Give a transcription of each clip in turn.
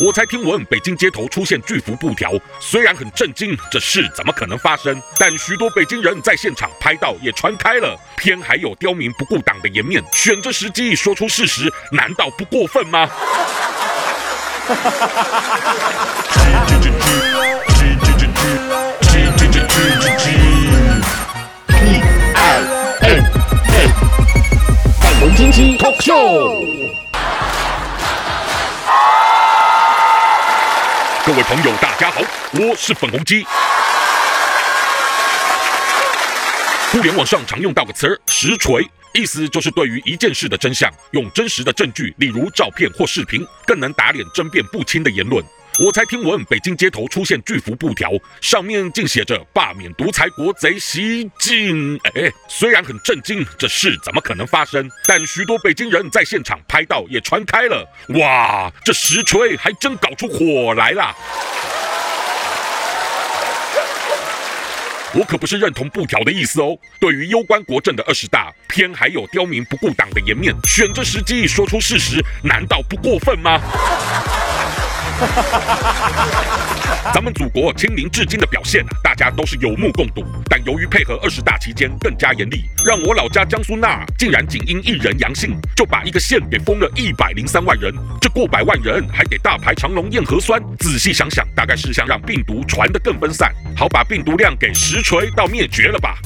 我才听闻北京街头出现巨幅布条，虽然很震惊，这事怎么可能发生？但许多北京人在现场拍到，也传开了，偏还有刁民不顾党的颜面，选这时机说出事实，难道不过分吗？粉红经济 Talk Show。各位朋友，大家好，我是粉红鸡。互联网上常用到个词儿“实锤”，意思就是对于一件事的真相，用真实的证据，例如照片或视频，更能打脸争辩不清的言论。我才听闻北京街头出现巨幅布条，上面竟写着“罢免独裁国贼习近”。哎，虽然很震惊，这事怎么可能发生？但许多北京人在现场拍到，也传开了。哇，这实锤还真搞出火来了！我可不是认同布条的意思哦。对于攸关国政的二十大，偏还有刁民不顾党的颜面，选这时机说出事实，难道不过分吗？咱们祖国清零至今的表现啊，大家都是有目共睹。但由于配合二十大期间更加严厉，让我老家江苏那竟然仅因一人阳性，就把一个县给封了一百零三万人。这过百万人还得大排长龙验核酸。仔细想想，大概是想让病毒传得更分散，好把病毒量给实锤到灭绝了吧。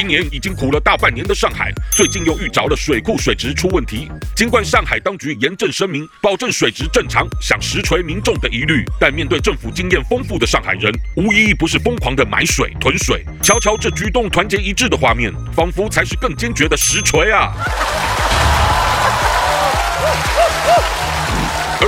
今年已经苦了大半年的上海，最近又遇着了水库水质出问题。尽管上海当局严正声明，保证水质正常，想实锤民众的疑虑，但面对政府经验丰富的上海人，无一不是疯狂的买水囤水。瞧瞧这举动团结一致的画面，仿佛才是更坚决的实锤啊！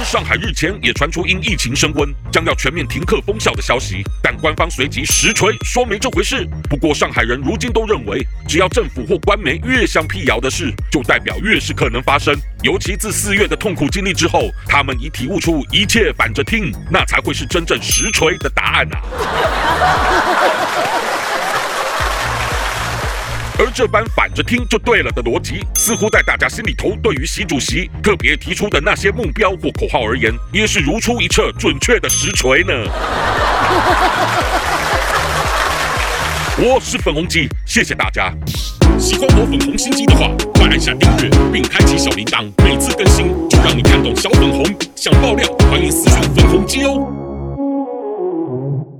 上海日前也传出因疫情升温，将要全面停课封校的消息，但官方随即实锤说没这回事。不过上海人如今都认为，只要政府或官媒越想辟谣的事，就代表越是可能发生。尤其自四月的痛苦经历之后，他们已体悟出一切反着听，那才会是真正实锤的答案啊！而这般反着听就对了的逻辑，似乎在大家心里头，对于习主席特别提出的那些目标或口号而言，也是如出一辙、准确的实锤呢。我是粉红鸡，谢谢大家。喜欢我粉红心机的话，快按下订阅并开启小铃铛，每次更新就让你看懂小粉红。想爆料，欢迎私信粉红鸡哦。